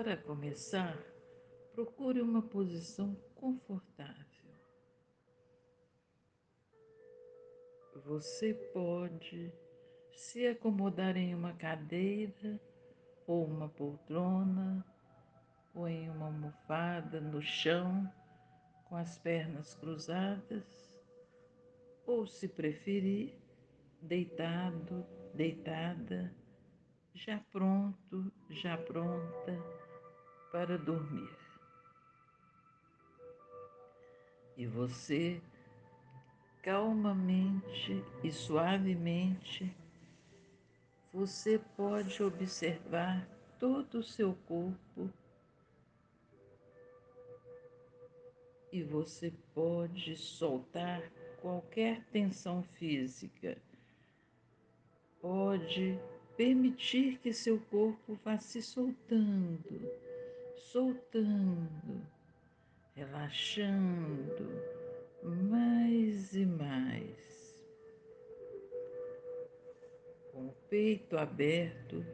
Para começar, procure uma posição confortável. Você pode se acomodar em uma cadeira ou uma poltrona ou em uma almofada no chão com as pernas cruzadas ou se preferir, deitado, deitada, já pronto, já pronta para dormir. E você calmamente e suavemente você pode observar todo o seu corpo e você pode soltar qualquer tensão física. Pode permitir que seu corpo vá se soltando, soltando, relaxando mais e mais. Com o peito aberto,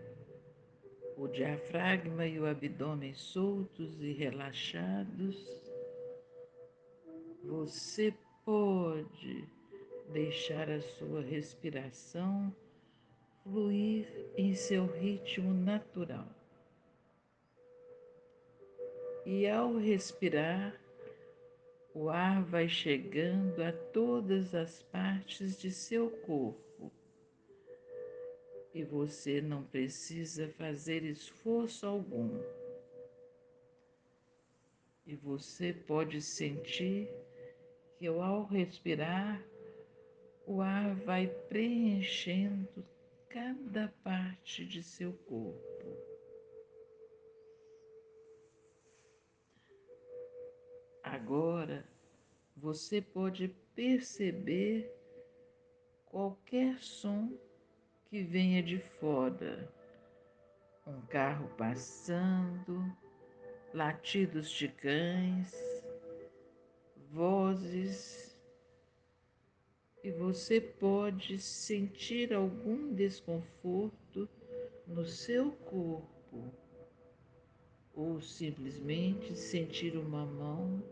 o diafragma e o abdômen soltos e relaxados, você pode deixar a sua respiração fluir em seu ritmo natural. E ao respirar, o ar vai chegando a todas as partes de seu corpo. E você não precisa fazer esforço algum. E você pode sentir que ao respirar, o ar vai preenchendo cada parte de seu corpo. Agora você pode perceber qualquer som que venha de fora. Um carro passando, latidos de cães, vozes e você pode sentir algum desconforto no seu corpo ou simplesmente sentir uma mão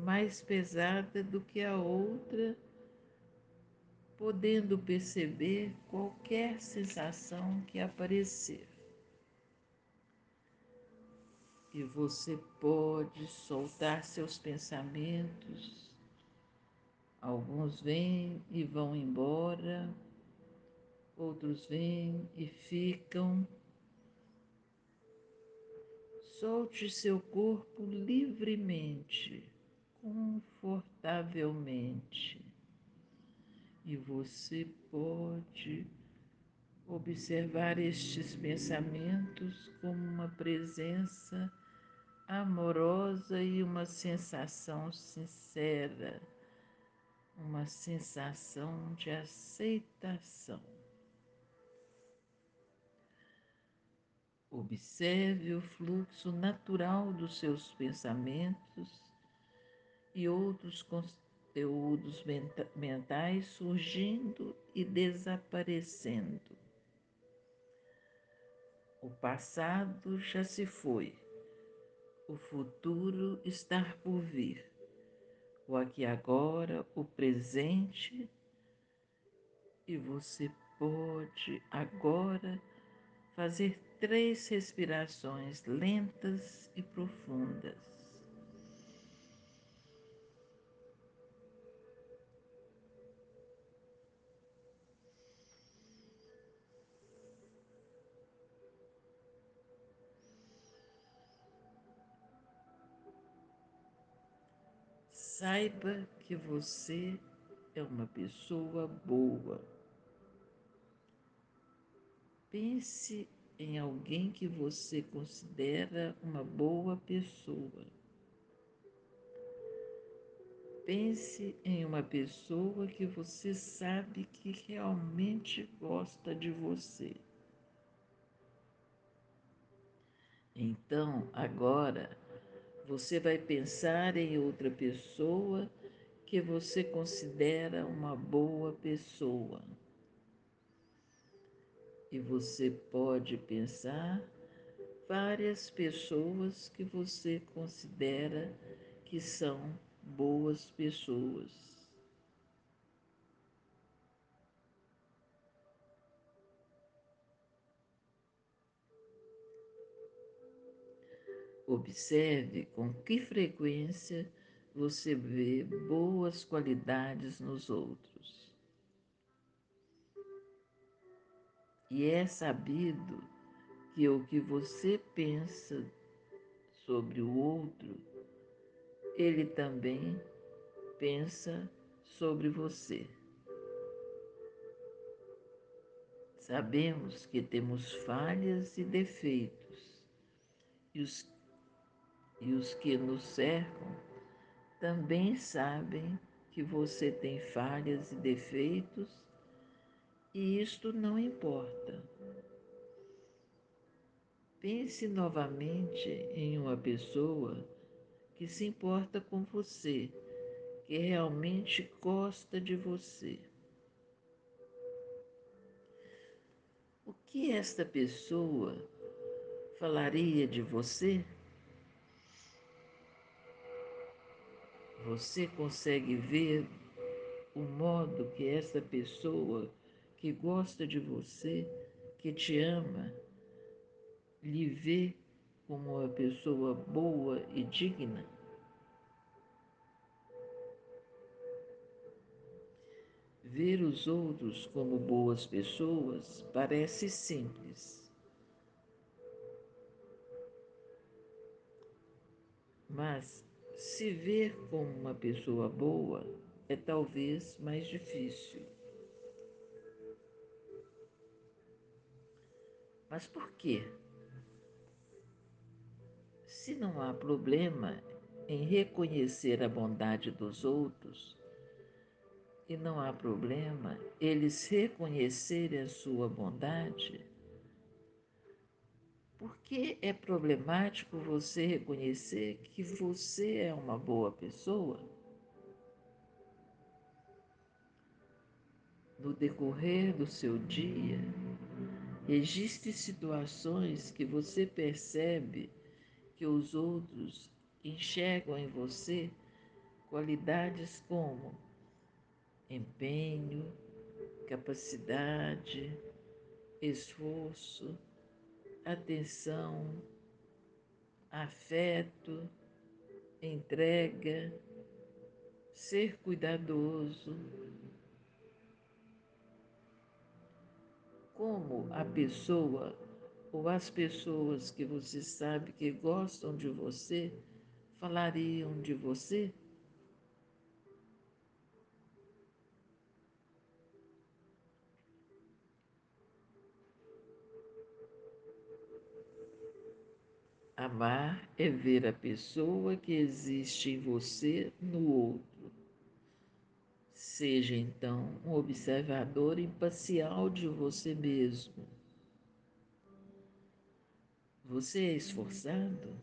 mais pesada do que a outra, podendo perceber qualquer sensação que aparecer. E você pode soltar seus pensamentos Alguns vêm e vão embora, outros vêm e ficam. Solte seu corpo livremente, confortavelmente, e você pode observar estes pensamentos como uma presença amorosa e uma sensação sincera uma sensação de aceitação. Observe o fluxo natural dos seus pensamentos e outros conteúdos mentais surgindo e desaparecendo. O passado já se foi, o futuro está por vir o aqui agora, o presente, e você pode agora fazer três respirações lentas e profundas. Saiba que você é uma pessoa boa. Pense em alguém que você considera uma boa pessoa. Pense em uma pessoa que você sabe que realmente gosta de você. Então, agora, você vai pensar em outra pessoa que você considera uma boa pessoa. E você pode pensar várias pessoas que você considera que são boas pessoas. Observe com que frequência você vê boas qualidades nos outros. E é sabido que o que você pensa sobre o outro, ele também pensa sobre você. Sabemos que temos falhas e defeitos, e os, e os que nos cercam também sabem que você tem falhas e defeitos, e isto não importa. Pense novamente em uma pessoa que se importa com você, que realmente gosta de você. O que esta pessoa falaria de você? Você consegue ver o modo que essa pessoa que gosta de você, que te ama, lhe vê como uma pessoa boa e digna? Ver os outros como boas pessoas parece simples. Mas se ver como uma pessoa boa é talvez mais difícil. Mas por quê? Se não há problema em reconhecer a bondade dos outros, e não há problema eles reconhecerem a sua bondade, por que é problemático você reconhecer que você é uma boa pessoa? No decorrer do seu dia, registre situações que você percebe que os outros enxergam em você qualidades como empenho, capacidade, esforço, atenção, afeto, entrega, ser cuidadoso. Como a pessoa ou as pessoas que você sabe que gostam de você falariam de você? Amar é ver a pessoa que existe em você no outro. Seja então um observador imparcial de você mesmo. Você é esforçado?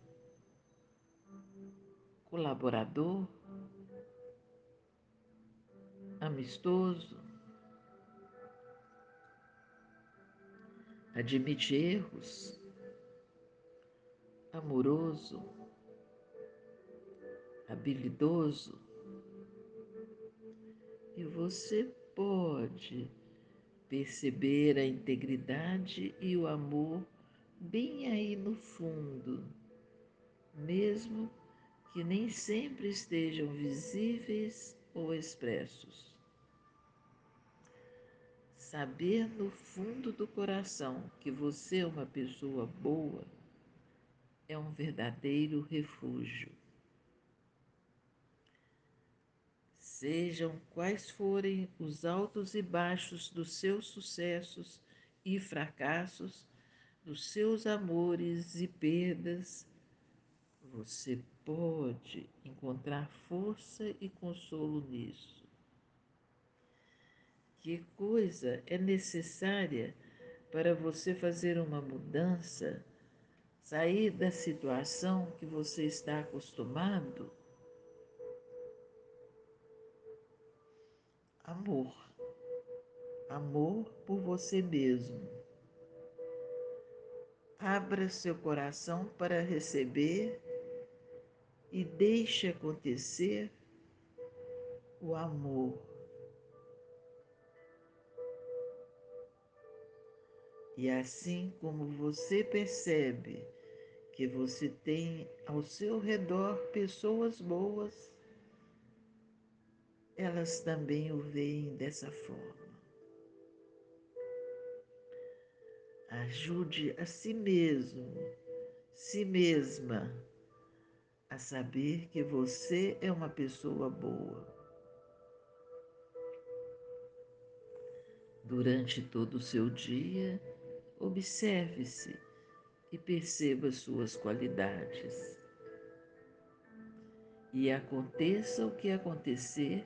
Colaborador? Amistoso? Admite erros? Amoroso, habilidoso, e você pode perceber a integridade e o amor bem aí no fundo, mesmo que nem sempre estejam visíveis ou expressos. Saber no fundo do coração que você é uma pessoa boa é um verdadeiro refúgio. Sejam quais forem os altos e baixos dos seus sucessos e fracassos, dos seus amores e perdas, você pode encontrar força e consolo nisso. Que coisa é necessária para você fazer uma mudança sair da situação que você está acostumado, amor. Amor por você mesmo. Abra seu coração para receber e deixe acontecer o amor. E assim como você percebe que você tem ao seu redor pessoas boas, elas também o veem dessa forma. Ajude a si mesmo, si mesma, a saber que você é uma pessoa boa. Durante todo o seu dia, observe-se e perceba suas qualidades. E aconteça o que acontecer,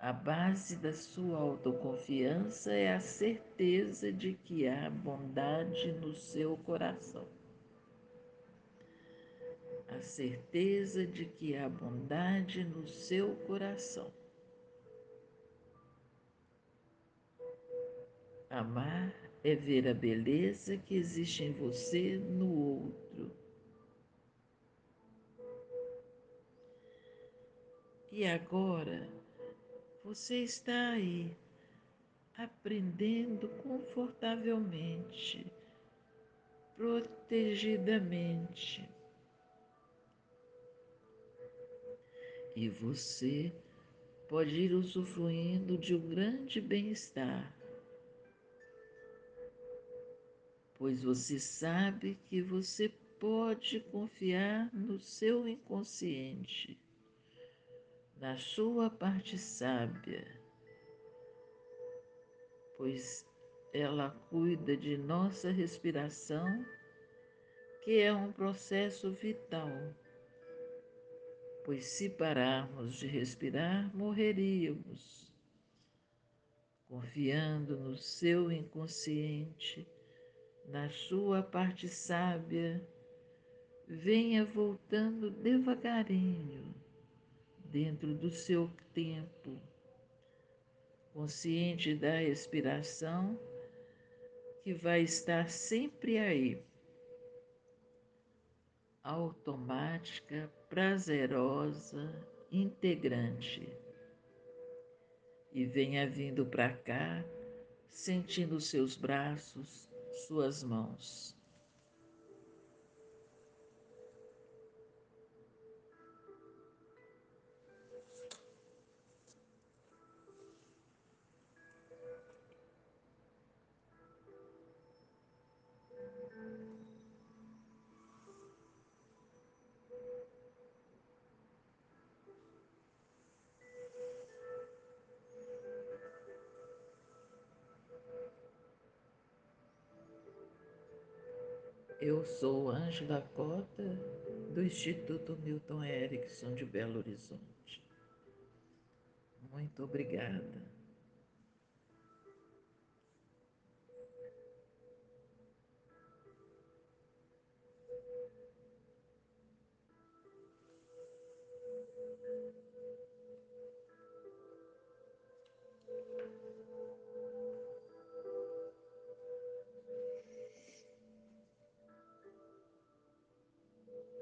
a base da sua autoconfiança é a certeza de que há bondade no seu coração. A certeza de que há bondade no seu coração. Amar é ver a beleza que existe em você no outro. E agora você está aí, aprendendo confortavelmente, protegidamente. E você pode ir usufruindo de um grande bem-estar, pois você sabe que você pode confiar no seu inconsciente na sua parte sábia, pois ela cuida de nossa respiração, que é um processo vital. Pois se pararmos de respirar, morreríamos. Confiando no seu inconsciente, na sua parte sábia, venha voltando devagarinho dentro do seu tempo, consciente da respiração que vai estar sempre aí, automática, prazerosa, integrante. E venha vindo para cá, sentindo seus braços, suas mãos. Eu sou Ângela Cota, do Instituto Milton Erickson de Belo Horizonte. Muito obrigada.